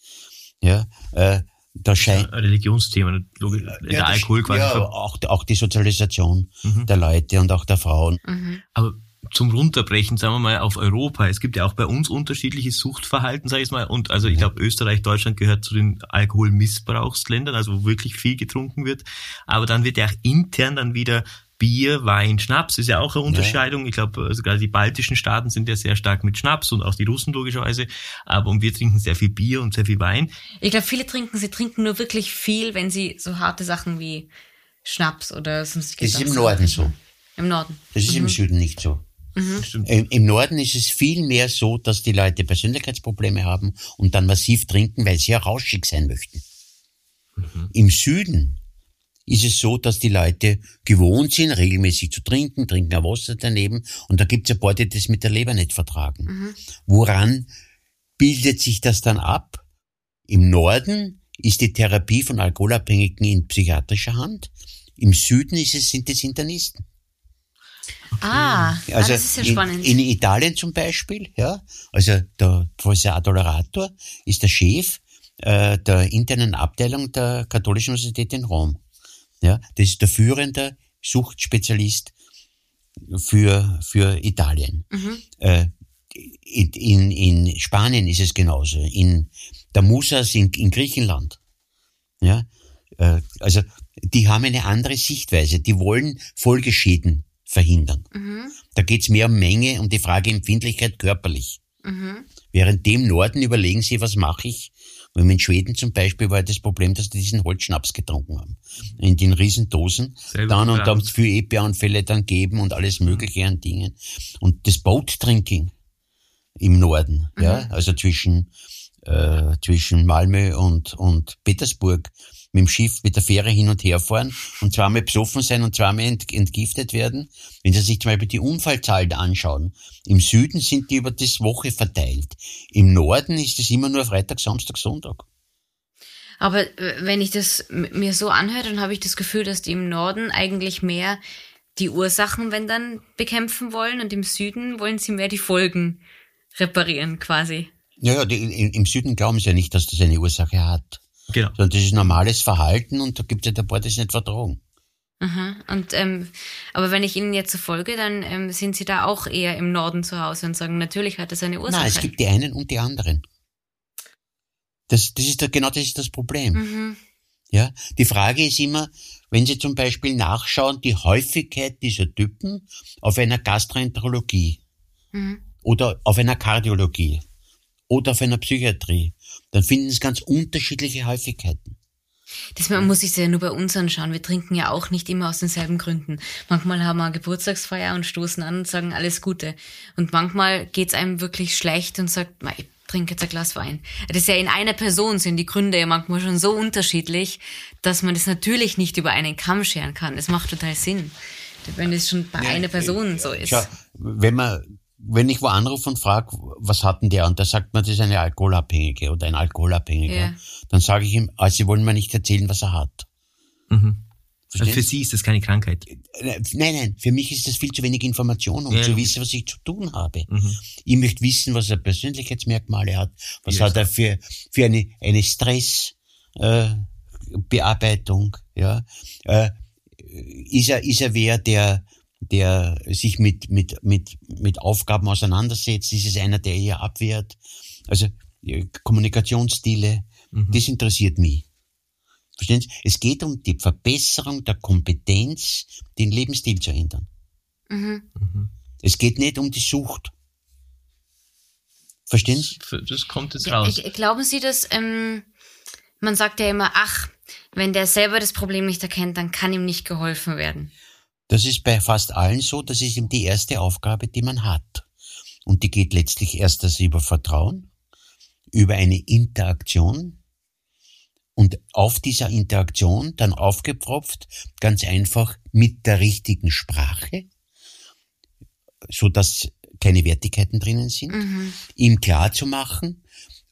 Ja, äh, da scheint Religionsthema, logisch, der ja, das- Alkohol quasi. Ja, auch, auch die Sozialisation Mhm. der Leute und auch der Frauen. Aber zum Runterbrechen, sagen wir mal, auf Europa. Es gibt ja auch bei uns unterschiedliches Suchtverhalten, sage ich mal. Und also ich glaube, Österreich, Deutschland gehört zu den Alkoholmissbrauchsländern, also wo wirklich viel getrunken wird. Aber dann wird ja auch intern dann wieder Bier, Wein, Schnaps ist ja auch eine Unterscheidung. Ich glaube, also gerade die baltischen Staaten sind ja sehr stark mit Schnaps und auch die Russen logischerweise. Aber und wir trinken sehr viel Bier und sehr viel Wein. Ich glaube, viele trinken, sie trinken nur wirklich viel, wenn sie so harte Sachen wie Schnaps oder sonstige Das ist im Norden so. Im Norden. Das ist im Süden nicht so. Stimmt. Im, Im Norden ist es viel mehr so, dass die Leute Persönlichkeitsprobleme haben und dann massiv trinken, weil sie ja rauschig sein möchten. Im Süden ist es so, dass die Leute gewohnt sind, regelmäßig zu trinken, trinken auch Wasser daneben und da gibt es ein paar, die das mit der Leber nicht vertragen. Woran bildet sich das dann ab? Im Norden ist die Therapie von Alkoholabhängigen in psychiatrischer Hand. Im Süden ist es, sind es Internisten. Ah, ah, Also das ist ja in, spannend. in Italien zum Beispiel, ja, also der Professor Adorator ist der Chef äh, der internen Abteilung der Katholischen Universität in Rom. Ja, das ist der führende Suchtspezialist für, für Italien. Äh, in, in, Spanien ist es genauso, in der Musas in, in Griechenland. Ja, äh, also die haben eine andere Sichtweise, die wollen Folgeschäden verhindern. Da geht's mehr um Menge, um die Frage Empfindlichkeit körperlich. Während dem Norden überlegen sie, was mache ich? Und in Schweden zum Beispiel war das Problem, dass die diesen Holzschnaps getrunken haben. In den Riesendosen. Selber dann und dann für EPA-Anfälle dann geben und alles mögliche an Dingen. Und das Boat-Drinking im Norden, ja, also zwischen, äh, zwischen Malmö und, und Petersburg mit dem Schiff, mit der Fähre hin und her fahren und zweimal besoffen sein und zweimal ent, entgiftet werden. Wenn Sie sich zum Beispiel die Unfallzahlen anschauen, im Süden sind die über das Woche verteilt. Im Norden ist es immer nur Freitag, Samstag, Sonntag. Aber äh, wenn ich das mir so anhöre, dann habe ich das Gefühl, dass die im Norden eigentlich mehr die Ursachen, wenn dann, bekämpfen wollen und im Süden wollen sie mehr die Folgen reparieren quasi. Ja, ja, die, im, im Süden glauben sie ja nicht, dass das eine Ursache hat. Genau. Sondern das ist normales Verhalten und da gibt es ja ein paar, die es nicht vertragen. Aha. Und ähm, aber wenn ich Ihnen jetzt so folge, dann ähm, sind Sie da auch eher im Norden zu Hause und sagen, natürlich hat das eine Ursache. Nein, es gibt die einen und die anderen. Das, das ist da, genau das ist das Problem. mhm. Ja, die Frage ist immer, wenn Sie zum Beispiel nachschauen, die Häufigkeit dieser Typen auf einer Gastroenterologie Mhm. oder auf einer Kardiologie oder auf einer Psychiatrie, dann finden Sie ganz unterschiedliche Häufigkeiten. Das muss sich ja nur bei uns anschauen. Wir trinken ja auch nicht immer aus denselben Gründen. Manchmal haben wir eine Geburtstagsfeier und stoßen an und sagen alles Gute. Und manchmal geht's einem wirklich schlecht und sagt, "Mei, ich trinke jetzt ein Glas Wein. Das ist ja in einer Person sind die Gründe ja manchmal schon so unterschiedlich, dass man das natürlich nicht über einen Kamm scheren kann. Das macht total Sinn. Wenn das schon bei einer Person so ist. Schau, wenn man wenn ich wo anrufe und frage, was hat denn der? Und da sagt man, das ist eine Alkoholabhängige oder ein Alkoholabhängiger. Ja. Dann sage ich ihm, also Sie wollen mir nicht erzählen, was er hat. Mhm. Also für Sie ist das keine Krankheit. Äh, Nein, nein, für mich ist das viel zu wenig Information, um Ja, zu wissen, was ich zu tun habe. Mhm. Ich möchte wissen, was er Persönlichkeitsmerkmale hat, was Ja, hat er für, für eine, eine Stress, äh, Bearbeitung, ja. Äh, ist er, ist er wer, der, der sich mit, mit, mit, mit Aufgaben auseinandersetzt? Ist es einer, der eher abwehrt? Also, äh, Kommunikationsstile, Mhm. das interessiert mich. Verstehen Sie? Es geht um die Verbesserung der Kompetenz, den Lebensstil zu ändern. Mhm. Mhm. Es geht nicht um die Sucht. Verstehen Sie? Das, das kommt jetzt raus. glauben Sie, dass ähm, man sagt ja immer, ach, wenn der selber das Problem nicht erkennt, dann kann ihm nicht geholfen werden. Das ist bei fast allen so, das ist eben die erste Aufgabe, die man hat. Und die geht letztlich erst das über Vertrauen, über eine Interaktion und auf dieser Interaktion dann aufgepfropft, ganz einfach mit der richtigen Sprache, so dass keine Wertigkeiten drinnen sind, Mhm. ihm klar zu machen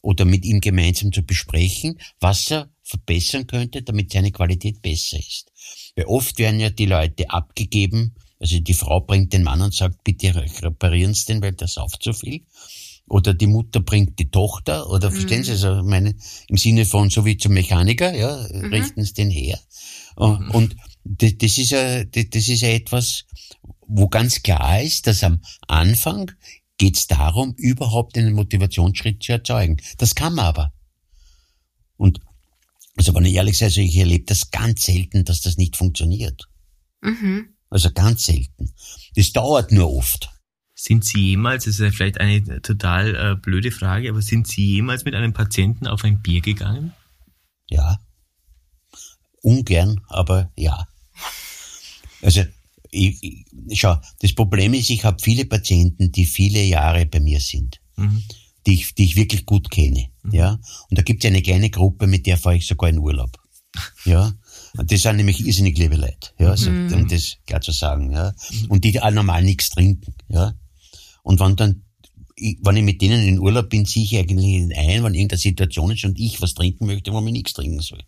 oder mit ihm gemeinsam zu besprechen, was er verbessern könnte, damit seine Qualität besser ist. Weil oft werden ja die Leute abgegeben, also die Frau bringt den Mann und sagt, bitte reparieren Sie den, weil der sauft so viel. Oder die Mutter bringt die Tochter, oder verstehen Sie, also meine, im Sinne von so wie zum Mechaniker, ja, richten Sie den her. Und, und das, ist ja, das, das ist ja etwas, wo ganz klar ist, dass am Anfang geht es darum, überhaupt einen Motivationsschritt zu erzeugen. Das kann man aber. Und also wenn ich ehrlich sage, also ich erlebe das ganz selten, dass das nicht funktioniert. Mhm. Also ganz selten. Das dauert nur oft. Sind Sie jemals, das ist ja vielleicht eine total äh, blöde Frage, aber sind Sie jemals mit einem Patienten auf ein Bier gegangen? Ja. Ungern, aber ja. Also, ich, ich, schau, das Problem ist, ich habe viele Patienten, die viele Jahre bei mir sind, Mhm. Die ich, die ich wirklich gut kenne. Ja. Und da gibt es eine kleine Gruppe, mit der fahre ich sogar in Urlaub. Ja. Und das sind nämlich irrsinnig liebe Leute, ja, so, um das klar zu sagen, ja. Und die auch normal nichts trinken, ja. Und wenn dann, ich, wenn ich mit denen in Urlaub bin, ziehe ich eigentlich ein, wenn irgendeine Situation ist und ich was trinken möchte, wo ich nichts trinken soll.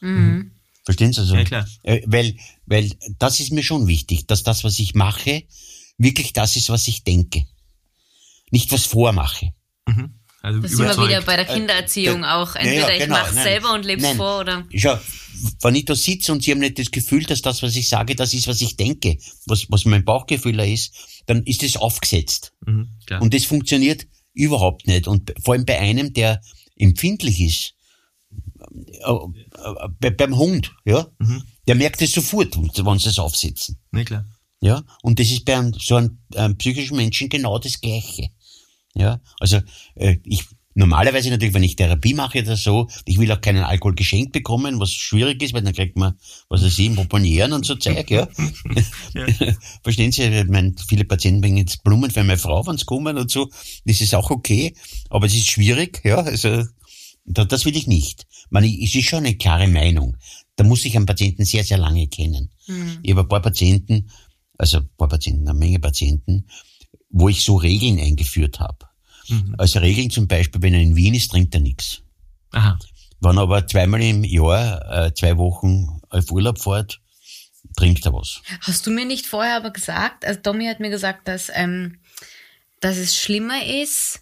Mhm. Verstehen Sie? Also, Ja, klar. Äh, weil, weil das ist mir schon wichtig, dass das, was ich mache, wirklich das ist, was ich denke. Nicht was vormache. Mhm. Also Das sind wir überzeugt. wieder bei der Kindererziehung äh, auch. ja, Entweder ja, ich genau, mach's nein, selber und leb's nein. vor oder. Schau, wenn ich da sitze und Sie haben nicht das Gefühl, dass das, was ich sage, das ist, was ich denke, was, was mein Bauchgefühl da ist, dann ist das aufgesetzt. Mhm. Und das funktioniert überhaupt nicht. Und vor allem bei einem, der empfindlich ist, äh, äh, bei, beim Hund, ja, Mhm. der merkt es sofort, wenn sie es aufsetzen. Na klar. Ja, und das ist bei einem, so einem, einem psychischen Menschen genau das Gleiche. Ja, also äh, ich normalerweise natürlich, wenn ich Therapie mache oder so, ich will auch keinen Alkohol geschenkt bekommen, was schwierig ist, weil dann kriegt man, was weiß ich, Proponieren und so Zeug, ja. Verstehen Sie, ich meine, viele Patienten bringen jetzt Blumen für meine Frau, wenn sie kommen und so, das ist auch okay, aber es ist schwierig, ja, also da- das will ich nicht. Man, es ist schon eine klare Meinung. Da muss ich einen Patienten sehr, sehr lange kennen. Mhm. Ich habe ein paar Patienten, also ein paar Patienten, eine Menge Patienten, wo ich so Regeln eingeführt habe. Mhm. Also Regeln zum Beispiel, wenn er in Wien ist, trinkt er nichts. Aha. Wenn er aber zweimal im Jahr, äh, zwei Wochen auf Urlaub fährt, trinkt er was. Hast du mir nicht vorher aber gesagt, also Tommy hat mir gesagt, dass, ähm, dass es schlimmer ist,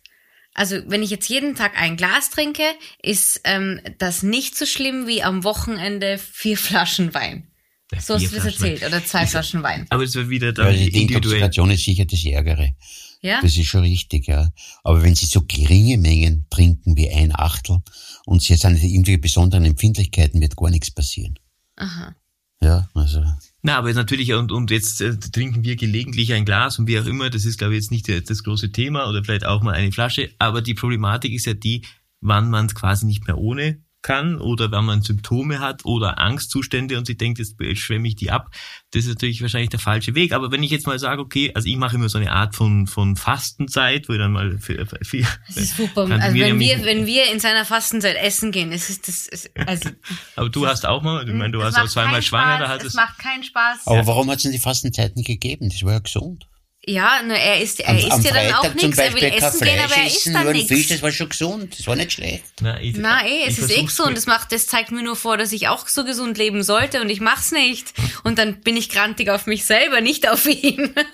also wenn ich jetzt jeden Tag ein Glas trinke, ist ähm, das nicht so schlimm wie am Wochenende vier Flaschen Wein. Der So hast du das Bierflaschen. erzählt. Oder zwei Flaschen Wein. Aber es war wieder dann Also die. Intoxikation ist sicher das Ärgere. Ja? Das ist schon richtig, ja. Aber wenn Sie so geringe Mengen trinken wie ein Achtel und Sie sind irgendwie besonderen Empfindlichkeiten, wird gar nichts passieren. Aha. Ja, also. Na, aber natürlich, und, und jetzt äh, trinken wir gelegentlich ein Glas und wie auch immer, das ist, glaube ich, jetzt nicht das große Thema oder vielleicht auch mal eine Flasche, aber die Problematik ist ja die, wann man es quasi nicht mehr ohne kann oder wenn man Symptome hat oder Angstzustände und sich denkt, jetzt schwemme ich die ab, das ist natürlich wahrscheinlich der falsche Weg. Aber wenn ich jetzt mal sage, okay, also ich mache immer so eine Art von, von Fastenzeit, wo ich dann mal für, für, für Das ist super. Also wenn wir, wenn wir in seiner Fastenzeit essen gehen, es ist das, es, also. Aber du hast auch mal, ich meine, du warst auch zweimal schwanger, da Spaß, hat es es. macht keinen Spaß. Aber warum hat es denn die Fastenzeit nicht gegeben? Das war ja gesund. Ja, nur er isst, er Am, isst am ja dann auch Freitag zum nichts. Er will essen gehen, aber Fleisch er isst dann ein Fisch, nichts. das war schon gesund, das war nicht schlecht. Na, ich, Na eh, es ist eh gesund. Das macht, das zeigt mir nur vor, dass ich auch so gesund leben sollte und ich mach's nicht. Und dann bin ich grantig auf mich selber, nicht auf ihn.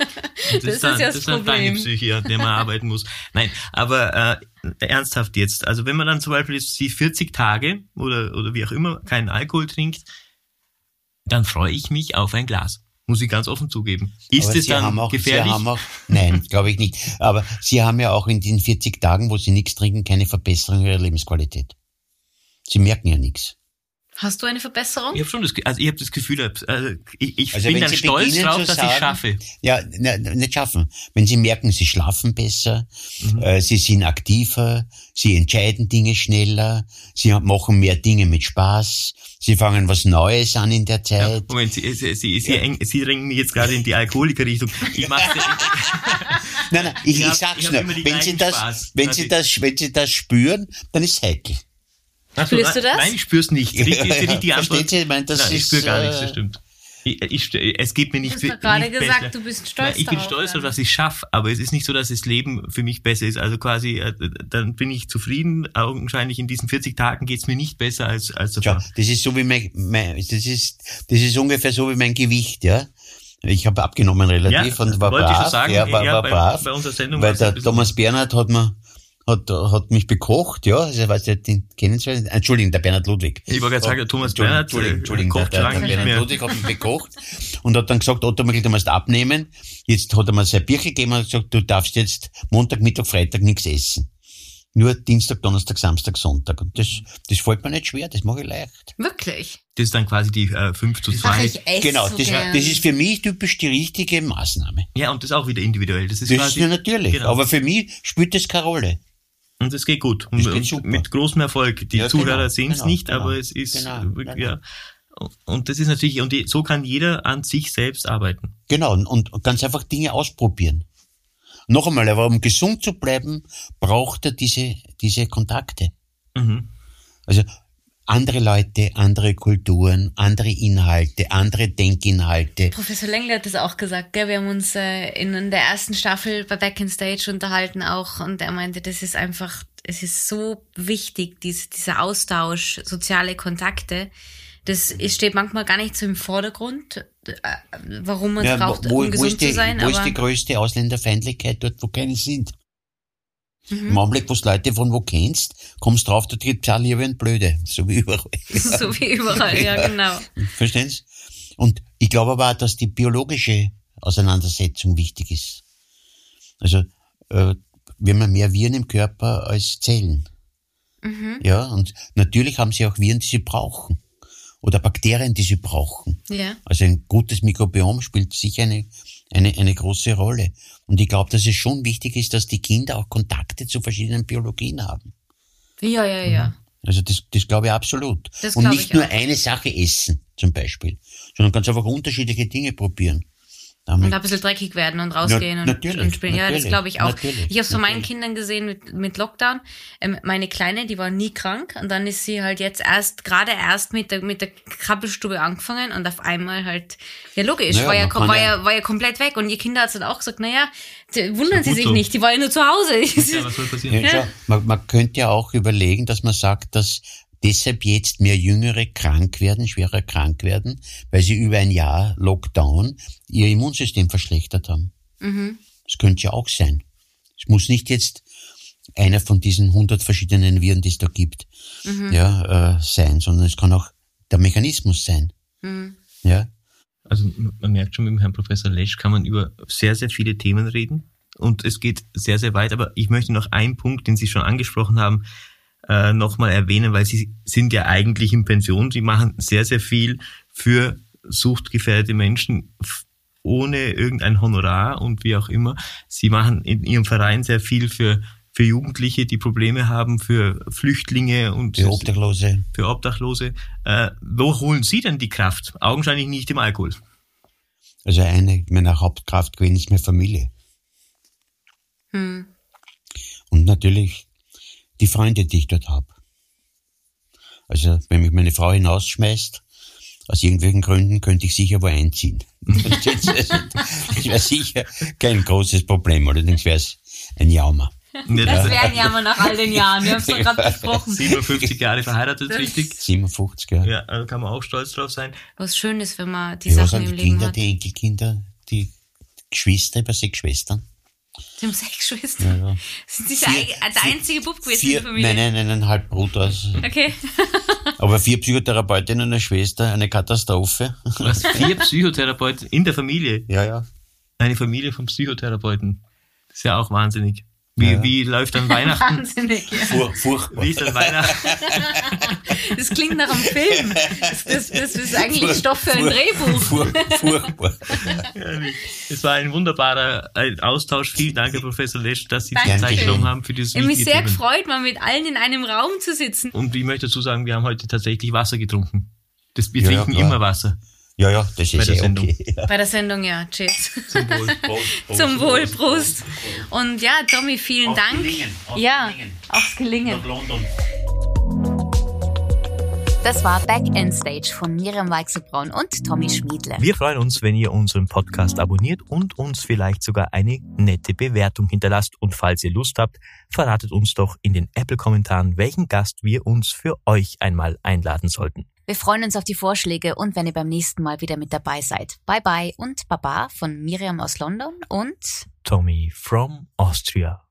Das, Das ist, dann, ist ja das das ist dann deine Problem. Psyche, an der man arbeiten muss. Nein, aber äh, ernsthaft jetzt. Also wenn man dann zum Beispiel jetzt die 40 Tage oder, oder wie auch immer keinen Alkohol trinkt, dann freue ich mich auf ein Glas. Muss ich ganz offen zugeben. Ist Aber es Sie dann auch, gefährlich? Auch, nein, glaube ich nicht. Aber Sie haben ja auch in den 40 Tagen, wo Sie nichts trinken, keine Verbesserung Ihrer Lebensqualität. Sie merken ja nichts. Hast du eine Verbesserung? ich habe schon das, also ich habe das Gefühl, also ich, ich Also bin dann Sie stolz drauf, dass sagen- ich schaffe. Ja, ne, nicht schaffen. Wenn Sie merken, Sie schlafen besser, Mhm. äh, Sie sind aktiver, Sie entscheiden Dinge schneller, Sie machen mehr Dinge mit Spaß, Sie fangen was Neues an in der Ja, Zeit. Moment, Sie, Sie, Sie, Sie, eng- Sie drängen mich jetzt gerade in die Alkoholikerrichtung. Ich mach's Nein, nein, ich, Ich ich, sag's ich nur, wenn Sie das, Spaß. wenn Also Sie ich- das, wenn Sie das spüren, dann ist heikel. Ach so, Spürst du das? Nein, ich spür's nicht. Richtig, ist die richtige Verstehen Antwort. Ich meine, das nein, ich ist, spüre gar nichts, äh, das stimmt. Ich, ich, es geht mir nicht Du hast doch gerade nicht gesagt, besser. du bist stolz Nein, Ich bin stolz darauf, dass ich schaffe, aber es ist nicht so, dass das Leben für mich besser ist. Also quasi, äh, dann bin ich zufrieden. Augenscheinlich in diesen 40 Tagen geht's mir nicht besser als, als davor. das ist so wie mein, mein das ist, das ist ungefähr so wie mein Gewicht, ja. Ich habe abgenommen relativ und war wollte ich brav, sagen. ja, war, war bei, brav, bei unserer Sendung weil der Thomas Bernhard hat mir, hat, hat mich bekocht, ja, also, weiß nicht, den kennen Sie, Entschuldigung, der Bernhard Ludwig. Ich wollte gerade sagen, der Thomas Entschuldigung, Bernhard, Entschuldigung, äh, Entschuldigung, kocht der, der, der Bernhard mehr. Ludwig hat mich bekocht und hat dann gesagt, Otto, du musst abnehmen. Jetzt hat er mir sein Bierchen gegeben und hat gesagt, du darfst jetzt Montag, Mittag, Freitag nichts essen. Nur Dienstag, Donnerstag, Samstag, Sonntag. Und das, das fällt mir nicht schwer, das mache ich leicht. Wirklich? Das ist dann quasi die äh, 5 zu Ach, 2. ich esse Genau, so das, gern. das ist für mich typisch die richtige Maßnahme. Ja, und das ist auch wieder individuell. Das ist Das quasi, ist ja natürlich. Genau. Aber für mich spielt das keine Rolle. Und es geht gut. Das geht und mit großem Erfolg. Die Ja, Zuhörer genau, sehen es genau, nicht, genau, aber es ist genau, wirklich, genau. ja. Und das ist natürlich, und so kann jeder an sich selbst arbeiten. Genau, und, und ganz einfach Dinge ausprobieren. Noch einmal, aber um gesund zu bleiben, braucht er diese, diese Kontakte. Mhm. Also andere Leute, andere Kulturen, andere Inhalte, andere Denkinhalte. Professor Lengler hat das auch gesagt, gell? Wir haben uns äh, in, in der ersten Staffel bei Back in Stage unterhalten auch und er meinte, das ist einfach, es ist so wichtig, dies, dieser Austausch, soziale Kontakte. Das ist, steht manchmal gar nicht so im Vordergrund, äh, warum man es Ja, braucht, wo, um wo, gesund ist die, zu sein. wo ist die größte Ausländerfeindlichkeit? Dort, wo keine sind. Mhm. Im Augenblick, wo du Leute von wo kennst, kommst drauf, da tritt alle wie ein Blöde. So wie überall. so wie überall, ja genau. Verstehen Sie? Und ich glaube aber auch, dass die biologische Auseinandersetzung wichtig ist. Also äh, wir haben mehr Viren im Körper als Zellen. Ja, und natürlich haben sie auch Viren, die sie brauchen. Oder Bakterien, die sie brauchen. Ja. Also ein gutes Mikrobiom spielt sicher eine, eine, eine große Rolle. Und ich glaube, dass es schon wichtig ist, dass die Kinder auch Kontakte zu verschiedenen Biologien haben. Ja, ja, ja. Also das, das glaube ich absolut. Das und nicht ich nur auch. eine Sache essen, zum Beispiel, sondern ganz einfach unterschiedliche Dinge probieren. Und Damit, ein bisschen dreckig werden und rausgehen Na- und, und spielen. Ja, das glaube ich auch. natürlich, ich habe es von meinen. Kindern gesehen mit, mit Lockdown. Ähm, meine Kleine, die war nie krank und dann ist sie halt jetzt erst, gerade erst mit der, mit der Krabbelstube angefangen und auf einmal halt, ja logisch, Naja, war, ja, war, ja- ja, war ja komplett weg und ihr Kinder hat dann auch gesagt, naja, wundern Sie sich so. nicht, die war ja nur zu Hause. Ja, was soll passieren? ja, schau, man, man könnte ja auch überlegen, dass man sagt, dass deshalb jetzt mehr Jüngere krank werden, schwerer krank werden, weil sie über ein Jahr Lockdown ihr Immunsystem verschlechtert haben. Mhm. Das könnte ja auch sein. Es muss nicht jetzt einer von diesen hundert verschiedenen Viren, die es da gibt, Mhm. ja, äh, sein, sondern es kann auch der Mechanismus sein. Mhm. Ja, Also man merkt schon, mit dem Herrn Professor Lesch kann man über sehr, sehr viele Themen reden. Und es geht sehr, sehr weit. Aber ich möchte noch einen Punkt, den Sie schon angesprochen haben, äh, nochmal erwähnen, weil Sie sind ja eigentlich in Pension. Sie machen sehr, sehr viel für suchtgefährdete Menschen ohne irgendein Honorar und wie auch immer. Sie machen in Ihrem Verein sehr viel für, für Jugendliche, die Probleme haben, für Flüchtlinge und die Obdachlose. für Obdachlose. Äh, wo holen Sie denn die Kraft? Augenscheinlich nicht im Alkohol. Also eine meiner Hauptkraftquellen ist meine Familie. Hm. Und natürlich die Freunde, die ich dort habe. Also wenn mich meine Frau hinausschmeißt Aus irgendwelchen Gründen könnte ich sicher wo einziehen. das wäre sicher kein großes Problem, allerdings wäre es ein Jammer. Das wären ja mal nach all den Jahren. Wir haben es doch gerade besprochen. 57 Jahre verheiratet, Das- richtig? 57, ja. Ja, da kann man auch stolz drauf sein. Was schön ist, wenn man die was Sachen sind im die Leben Kinder, hat. die Enkelkinder, die Geschwister, über sechs Schwestern? Sie haben sechs Schwestern. Ja, ja. Sind Sie der, Vier- eig- der einzige Bub gewesen Vier, in der Familie? nein, nein, eineinhalb Bruder. Also. Okay. Aber vier Psychotherapeutinnen und eine Schwester, eine Katastrophe. Hast vier Psychotherapeuten in der Familie. Ja, ja. Eine Familie von Psychotherapeuten. Das ist ja auch wahnsinnig. Wie, Ja. wie läuft dann Weihnachten? Wahnsinnig, ja. Fur, furchtbar. Wie ist dann Weihnachten? Das klingt nach einem Film. Das, das, das ist eigentlich Stoff für ein Drehbuch. Fur, furchtbar. Es war ein wunderbarer äh, Austausch. Vielen Dank, Herr Professor Lesch, dass Sie sich Dankeschön. Zeit genommen haben für dieses Ich habe mich sehr Thema. gefreut, mal mit allen in einem Raum zu sitzen. Und ich möchte dazu sagen, wir haben heute tatsächlich Wasser getrunken. Das, wir ja, trinken klar. immer Wasser. Ja, ja, das Bei ist der eh Sendung. okay. Ja. Bei der Sendung, ja. Cheers. Zum Wohl. Zum Wohl, Prost. Und ja, Tommy, vielen Aufs Dank. Gelingen, aufs ja, Gelingen. aufs Gelingen. London. Das war Back End Stage von Miriam Weichselbraun und Tommy Schmiedle. Wir freuen uns, wenn ihr unseren Podcast abonniert und uns vielleicht sogar eine nette Bewertung hinterlasst. Und falls ihr Lust habt, verratet uns doch in den Apple-Kommentaren, welchen Gast wir uns für euch einmal einladen sollten. Wir freuen uns auf die Vorschläge und wenn ihr beim nächsten Mal wieder mit dabei seid. Bye bye und Baba von Miriam aus London und Tommy from Austria.